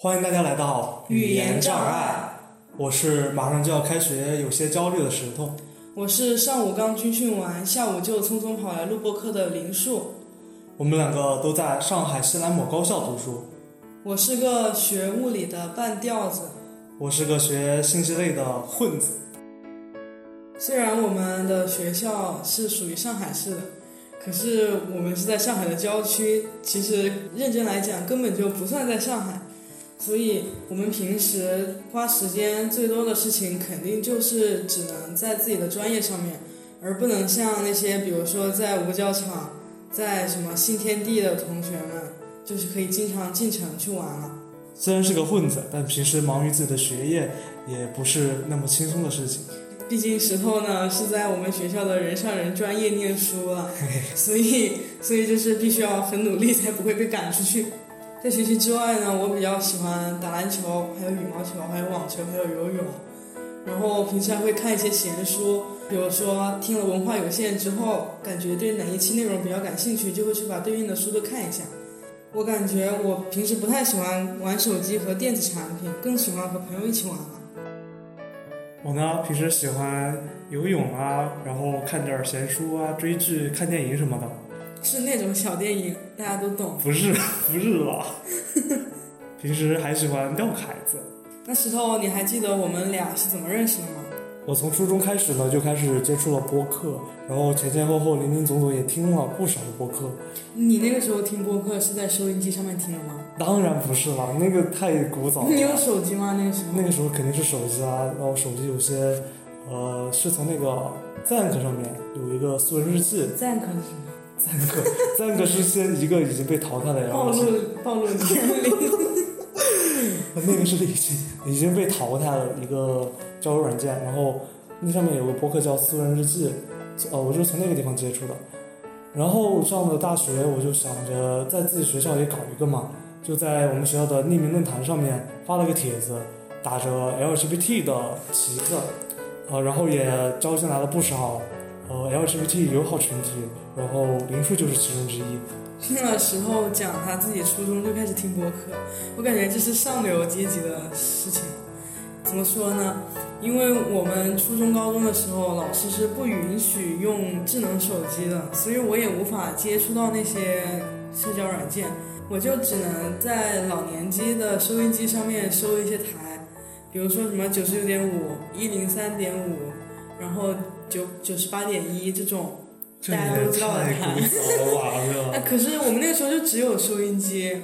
欢迎大家来到语言障碍，我是马上就要开学、有些焦虑的石头。我是上午刚军训完，下午就匆匆跑来录播课的林树。我们两个都在上海西南某高校读书。我是个学物理的半吊子，我是个学信息类的混子。虽然我们的学校是属于上海市的，可是我们是在上海的郊区，其实认真来讲根本就不算在上海。所以，我们平时花时间最多的事情，肯定就是只能在自己的专业上面，而不能像那些，比如说在五角场、在什么新天地的同学们，就是可以经常进城去玩了。虽然是个混子，但平时忙于自己的学业，也不是那么轻松的事情。毕竟石头呢是在我们学校的人上人专业念书了，所以，所以就是必须要很努力，才不会被赶出去。在学习之外呢，我比较喜欢打篮球，还有羽毛球，还有网球，还有游泳。然后平时还会看一些闲书，比如说听了文化有限之后，感觉对哪一期内容比较感兴趣，就会去把对应的书都看一下。我感觉我平时不太喜欢玩手机和电子产品，更喜欢和朋友一起玩了。我呢，平时喜欢游泳啊，然后看点闲书啊，追剧、看电影什么的。是那种小电影，大家都懂。不是，不是啦。平时还喜欢钓凯子。那石头，你还记得我们俩是怎么认识的吗？我从初中开始呢，就开始接触了播客，然后前前后后、林林总总也听了不少的播客。你那个时候听播客是在收音机上面听的吗？当然不是了，那个太古早了。你有手机吗？那个时候？那个时候肯定是手机啊，然后手机有些，呃，是从那个 Zank 上面有一个素人日记。Zank 是什么？三个，三个是先一个已经被淘汰了，然后暴露暴露年龄。那个是已经已经被淘汰了一个交友软件，然后那上面有个博客叫私人日记，呃，我就是从那个地方接触的。然后上了大学，我就想着在自己学校也搞一个嘛，就在我们学校的匿名论坛上面发了个帖子，打着 LGBT 的旗子，呃，然后也招进来了不少。呃，LGBT 友好群体，然后林树就是其中之一。听了时候讲他自己初中就开始听播客，我感觉这是上流阶级的事情。怎么说呢？因为我们初中高中的时候，老师是不允许用智能手机的，所以我也无法接触到那些社交软件，我就只能在老年机的收音机上面收一些台，比如说什么九十九点五、一零三点五，然后。九九十八点一这种大家都知道的台，哎，可是我们那个时候就只有收音机，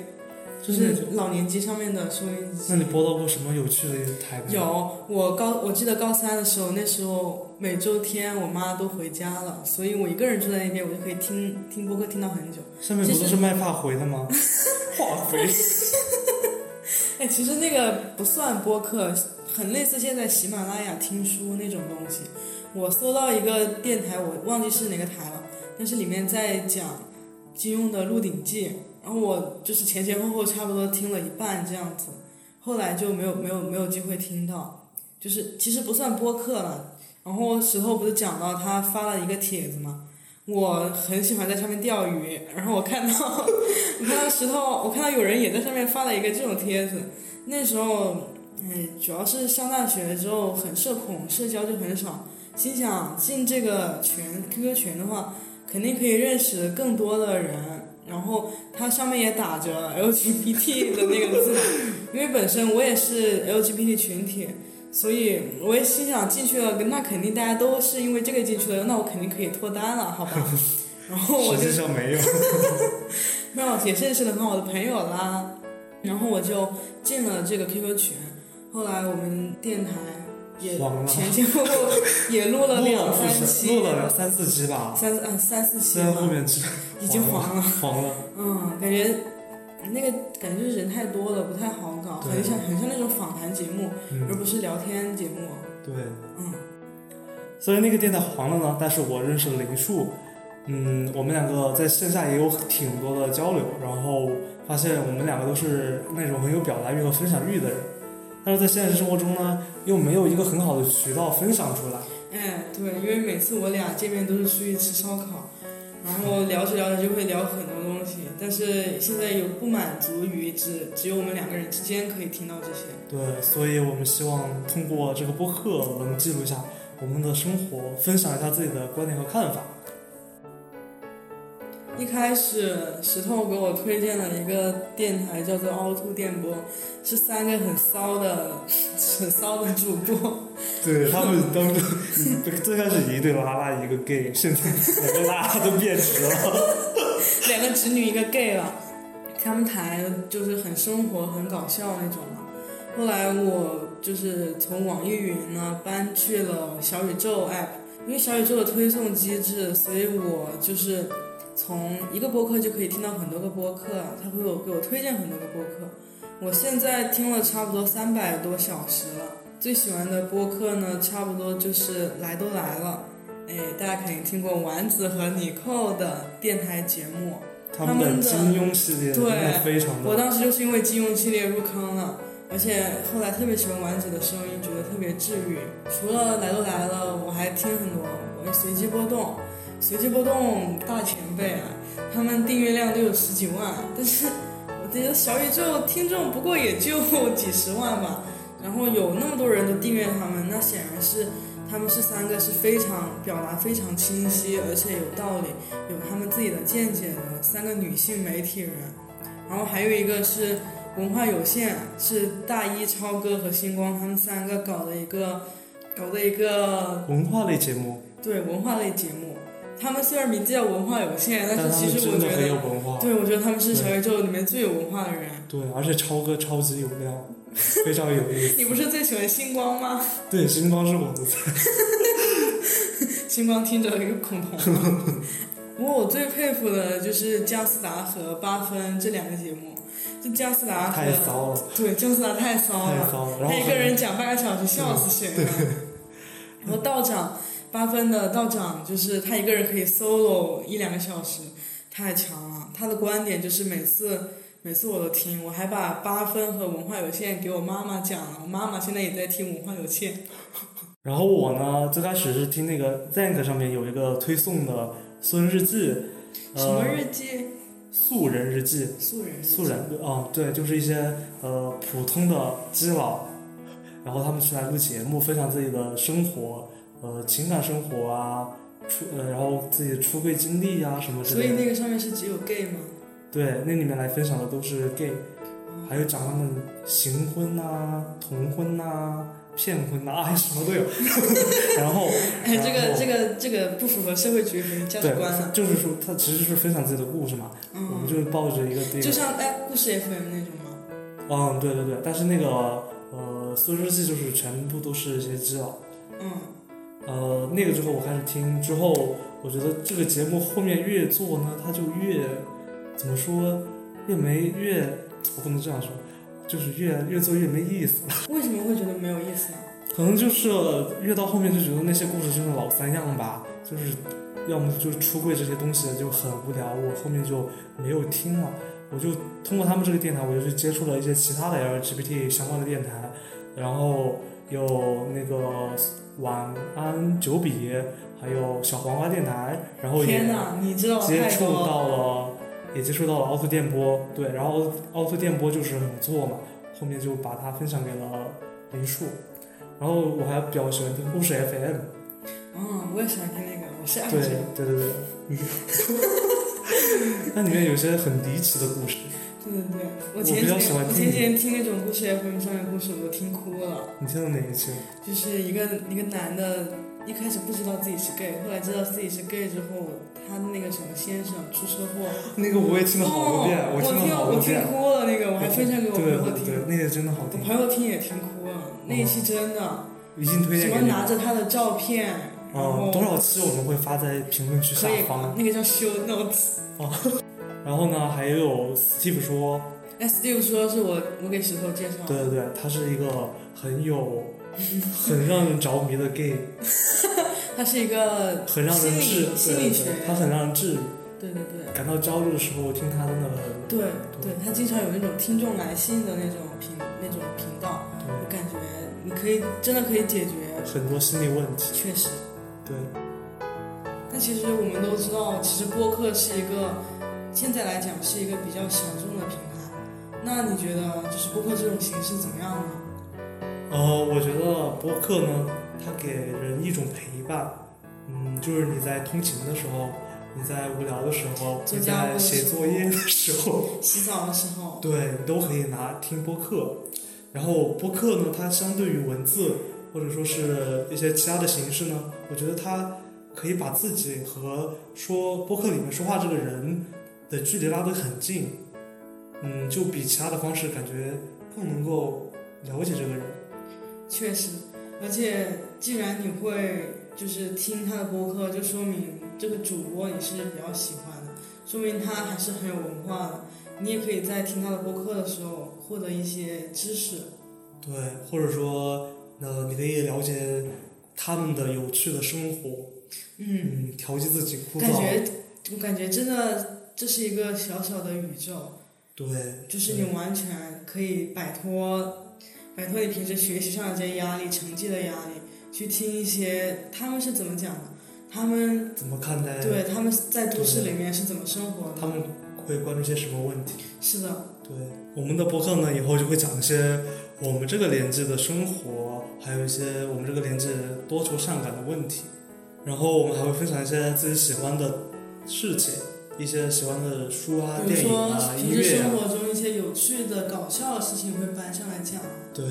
就是老年机上面的收音机。那你播到过什么有趣的台？有，我高我记得高三的时候，那时候每周天我妈都回家了，所以我一个人住在那边，我就可以听听播客听到很久。上面不都是卖发回的吗？化肥。哎，其实那个不算播客，很类似现在喜马拉雅听书那种东西。我搜到一个电台，我忘记是哪个台了，但是里面在讲金庸的《鹿鼎记》，然后我就是前前后后差不多听了一半这样子，后来就没有没有没有机会听到，就是其实不算播客了。然后石头不是讲到他发了一个帖子吗？我很喜欢在上面钓鱼，然后我看到 我看到石头，我看到有人也在上面发了一个这种帖子。那时候，哎，主要是上大学之后很社恐，社交就很少。心想进这个群 QQ 群的话，肯定可以认识更多的人。然后它上面也打着 LGBT 的那个字，因为本身我也是 LGBT 群体，所以我也心想进去了，那肯定大家都是因为这个进去的，那我肯定可以脱单了，好吧？然后我就实际上没有，没有也认识了很好的朋友啦。然后我就进了这个 QQ 群，后来我们电台。也前前后后 也录了两三期，录了三四期吧，三嗯三四期，在后面已经黄了，黄了。嗯，感觉那个感觉就是人太多了，不太好搞，很像很像那种访谈节目，而不是聊天节目。对，嗯。虽然那个电台黄了呢，但是我认识了林树，嗯，我们两个在线下也有挺多的交流，然后发现我们两个都是那种很有表达欲和分享欲的人。但是在现实生活中呢，又没有一个很好的渠道分享出来。哎，对，因为每次我俩见面都是出去吃烧烤，然后聊着聊着就会聊很多东东西，但是现在有不满足于只只有我们两个人之间可以听到这些。对，所以我们希望通过这个播客能记录一下我们的生活，分享一下自己的观点和看法。一开始石头给我推荐了一个电台，叫做凹凸电波，是三个很骚的、很骚的主播。对他们当中 最开始一对拉拉一个 gay，现在两个拉拉都变直了。两个直女一个 gay 了，他们台就是很生活、很搞笑那种嘛。后来我就是从网易云呢搬去了小宇宙 app，因为小宇宙的推送机制，所以我就是。从一个播客就可以听到很多个播客，他会有给我推荐很多个播客。我现在听了差不多三百多小时了，最喜欢的播客呢，差不多就是来都来了。哎，大家肯定听过丸子和尼寇的电台节目，他们的金庸系列对非常的。我当时就是因为金庸系列入坑了，而且后来特别喜欢丸子的声音，觉得特别治愈。除了来都来了，我还听很多，我随机波动。随机波动大前辈啊，他们订阅量都有十几万，但是我觉得小宇宙听众不过也就几十万吧。然后有那么多人都订阅他们，那显然是他们是三个是非常表达非常清晰，而且有道理，有他们自己的见解的三个女性媒体人。然后还有一个是文化有限，是大一超哥和星光他们三个搞的一个搞的一个文化类节目。对文化类节目。他们虽然名字叫文化有限，但是其实我觉得，对，我觉得他们是小宇宙里面最有文化的人。对，而且超哥超级有料，非常有意思。你不是最喜欢星光吗？对，星光是我的菜。星光听着一个恐同。不过我最佩服的就是姜思达和八分这两个节目。这姜思达太骚了。对，姜思达太骚了。太骚了。他一个人讲半个小时，笑死谁了。然后道长。八分的道长就是他一个人可以 solo 一两个小时，太强了。他的观点就是每次每次我都听，我还把八分和文化有限给我妈妈讲了，我妈妈现在也在听文化有限。然后我呢，最开始是听那个 Zank 上面有一个推送的《素人日记》。什么日记？素人日记。素人。素人。哦，对，就是一些呃普通的基佬，然后他们去来录节目，分享自己的生活。呃，情感生活啊，出呃，然后自己的出柜经历啊什么之类的。所以那个上面是只有 gay 吗？对，那里面来分享的都是 gay，还有讲他们行婚呐、同婚呐、骗婚呐，哎，什么都有。然后，哎，这个这个这个不符合社会主义价值观了。就是说，他其实是分享自己的故事嘛。嗯。我们就是抱着一个。就像哎，故事 FM 那种吗？嗯，对对对，但是那个呃，苏日记就是全部都是一些基佬。嗯。呃，那个之后我开始听之后，我觉得这个节目后面越做呢，它就越怎么说，越没越，我不能这样说，就是越越做越没意思。为什么会觉得没有意思呢？可能就是越到后面就觉得那些故事真的老三样吧，就是要么就是出柜这些东西就很无聊，我后面就没有听了。我就通过他们这个电台，我就去接触了一些其他的 LGBT 相关的电台，然后有那个。晚安九比，还有小黄瓜电台，然后也接触到了，也接触到了凹凸电波，对，然后凹凸电波就是很不错嘛，后面就把它分享给了林树，然后我还比较喜欢听故事 FM，嗯，我也喜欢听那个，我是爱对对对对，那里面有些很离奇的故事。对对对，我前几天我前几天听那种故事 FM 上面故事，我都听哭了。你听的哪一期？就是一个一个男的，一开始不知道自己是 gay，后来知道自己是 gay 之后，他那个什么先生出车祸。那个我也听了好多遍，我听了好多遍。我听哭了，那个我还分享给我朋友听。对对对，那个真的好听。我朋友听也听哭了，那一期真的。已经推荐。什么拿着他的照片，然后多少期我们会发在评论区下方。那个叫 show notes。哦。然后呢，还有 Steve 说。哎，Steve 说是我我给石头介绍。对对对，他是一个很有 很让人着迷的 gay。他是一个很让人治，心理学，他很让人治愈。对对对。感到焦虑的时候，听他的那个。对对，他经常有那种听众来信的那种频那种频道，我感觉你可以真的可以解决很多心理问题。确实。对。但其实我们都知道，其实播客是一个。现在来讲是一个比较小众的平台。那你觉得就是播客这种形式怎么样呢？呃，我觉得播客呢，它给人一种陪伴，嗯，就是你在通勤的时候，你在无聊的时候，你在写作业的时候，洗澡的时候，对你都可以拿听播客。然后播客呢，它相对于文字或者说是一些其他的形式呢，我觉得它可以把自己和说播客里面说话这个人的距离拉得很近，嗯，就比其他的方式感觉更能够了解这个人。确实，而且既然你会就是听他的播客，就说明这个主播你是比较喜欢的，说明他还是很有文化的。你也可以在听他的播客的时候获得一些知识。对，或者说，呃，你可以了解他们的有趣的生活，嗯，调剂自己枯燥。感觉，我感觉真的这是一个小小的宇宙。对。就是你完全可以摆脱，摆脱你平时学习上的这些压力、成绩的压力，去听一些他们是怎么讲的，他们怎么看待？对，他们在都市里面是怎么生活的？他们会关注些什么问题？是的。对，我们的博客呢，以后就会讲一些。我们这个年纪的生活，还有一些我们这个年纪多愁善感的问题，然后我们还会分享一些自己喜欢的事情，一些喜欢的书啊、电影啊、音乐啊。平时生活中一些有趣的、搞笑的事情会搬上来讲。对。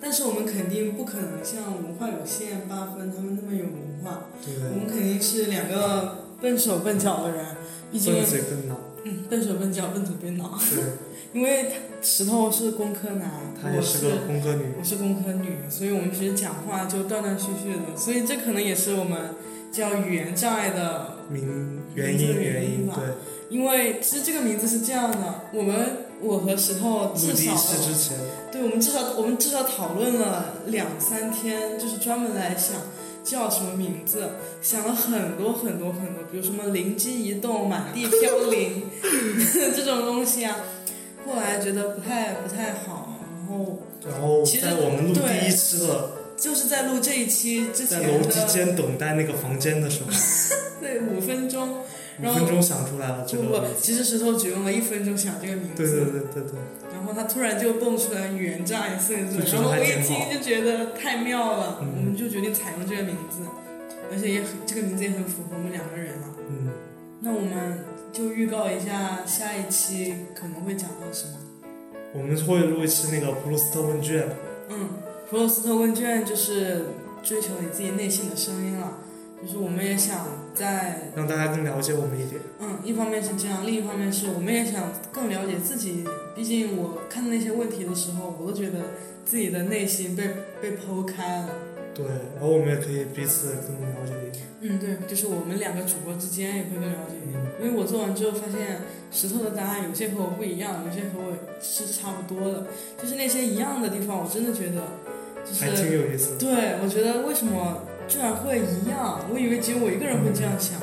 但是我们肯定不可能像文化有限八分他们那么有文化。对。我们肯定是两个笨手笨脚的人，毕竟。笨嘴笨脑。嗯，笨手笨脚，笨嘴笨脑。对。因为石头是工科男，我是个工科女，我是工科女，所以我们平时讲话就断断续续的，所以这可能也是我们叫语言障碍的名原因原因吧。对，因为其实这个名字是这样的，我们我和石头至少之前，对我们至少我们至少讨论了两三天，就是专门来想叫什么名字，想了很多很多很多，比如什么灵机一动、满地飘零 这种东西啊。后来觉得不太不太好，然后然后在我们录第一期的，就是在录这一期之前在楼梯间等待那个房间的时候，对五分钟，五分钟想出来了这个。不不，其实石头只用了一分钟想这个名字。对对对对对。然后他突然就蹦出来“语言障碍”四个字，然后我一听就觉得太妙了，我们就决定采用这个名字，而且也很这个名字也很符合我们两个人了。嗯。那我们。就预告一下下一期可能会讲到什么。我们会录一期那个普鲁斯特问卷。嗯，普鲁斯特问卷就是追求你自己内心的声音了，就是我们也想在让大家更了解我们一点。嗯，一方面是这样，另一方面是我们也想更了解自己。毕竟我看那些问题的时候，我都觉得自己的内心被被剖开了。对，然后我们也可以彼此更了解一点。嗯，对，就是我们两个主播之间也会更了解一点。因为我做完之后发现，石头的答案有些和我不一样，有些和我是差不多的。就是那些一样的地方，我真的觉得，就是还挺有意思。对，我觉得为什么居然会一样？我以为只有我一个人会这样想。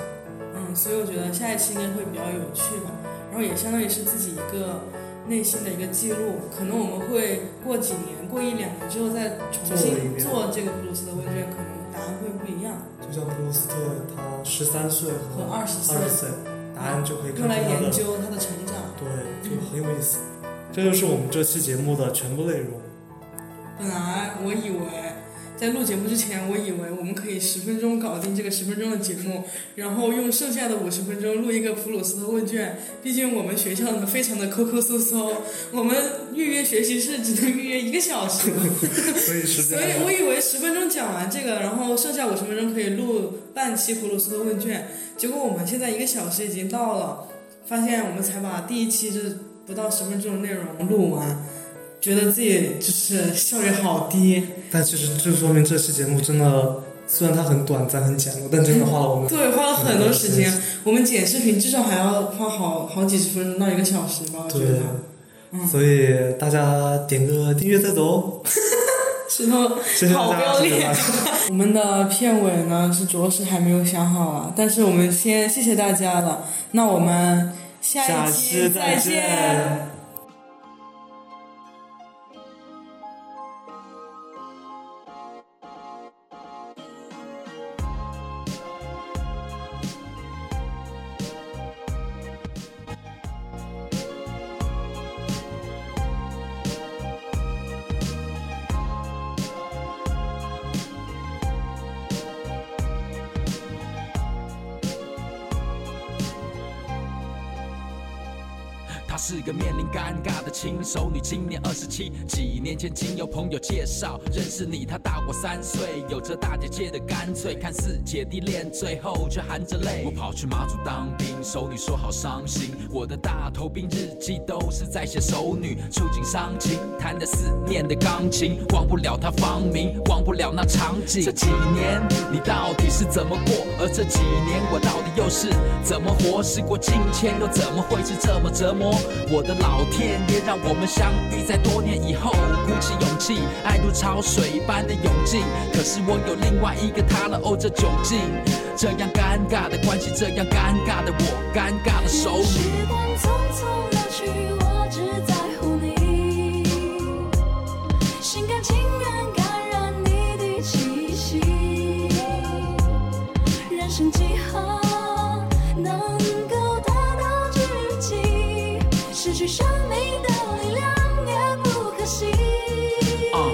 嗯，所以我觉得下一期应该会比较有趣吧。然后也相当于是自己一个。内心的一个记录，可能我们会过几年，过一两年之后再重新做这个普鲁斯特问卷，可能答案会不一样。就像普鲁斯特，他十三岁和二十岁，答案就可以用来研究他的成长。对，就很有意思。这就是我们这期节目的全部内容。本来我以为。在录节目之前，我以为我们可以十分钟搞定这个十分钟的节目，然后用剩下的五十分钟录一个普鲁斯特问卷。毕竟我们学校呢非常的抠抠搜搜，我们预约学习室只能预约一个小时，所以所以我以为十分钟讲完这个，然后剩下五十分钟可以录半期普鲁斯特问卷。结果我们现在一个小时已经到了，发现我们才把第一期是不到十分钟的内容录完。觉得自己就是效率好低，但其实就说明这期节目真的，虽然它很短暂、很简陋，但真的花了我们对花了很多时间。我们剪视频至少还要花好好几十分钟到一个小时吧，我觉得。嗯。所以大家点个订阅再走。石头，好不要脸。我们的片尾呢是着实还没有想好了，但是我们先谢谢大家了。那我们下一期再见。是个面临尴尬的轻熟女，今年二十七。几年前经由朋友介绍认识你，她大我三岁，有着大姐姐的干脆，看似姐弟恋，最后却含着泪。我跑去马祖当兵，熟女说好伤心。我的大头兵日记都是在写熟女触景伤情，弹着思念的钢琴，忘不了她芳名，忘不了那场景。这几年你到底是怎么过？而这几年我到底又是怎么活？时过境迁，又怎么会是这么折磨？我的老天爷，让我们相遇在多年以后，鼓起勇气，爱如潮水般的涌进。可是我有另外一个他了，哦，这窘境，这样尴尬的关系，这样尴尬的我，尴尬的手时。光匆匆流去，去生命的力量也不可惜。啊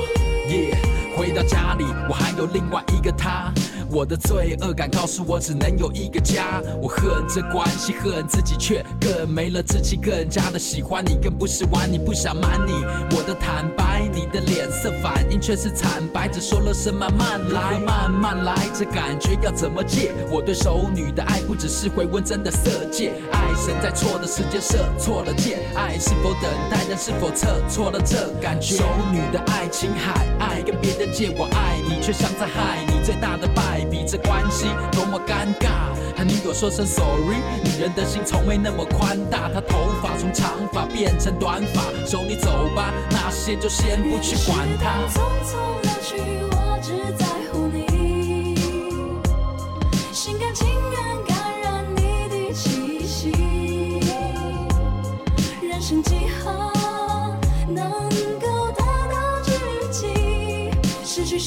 耶！回到家里，我还有另外一个他。我的罪恶感告诉我，只能有一个家。我恨这关系，恨自己，却更没了志气，更加的喜欢你，更不是玩你，不想瞒你。我的坦白，你的脸色反应却是惨白，只说了声慢慢来，慢慢来，这感觉要怎么戒？我对熟女的爱不只是回温，真的色戒。爱神在错的时间射错了箭，爱是否等待，人是否测错了这感觉？熟女的爱情海，爱跟别人借，我爱你，却像在害你。最大的败笔，这关系多么尴尬。和女友说声 sorry，女人的心从没那么宽大。她头发从长发变成短发，手你走吧，那些就先不去管它。匆匆流去，我只在乎你，心甘情愿感染你的气息。人生几何能够达到知己？失去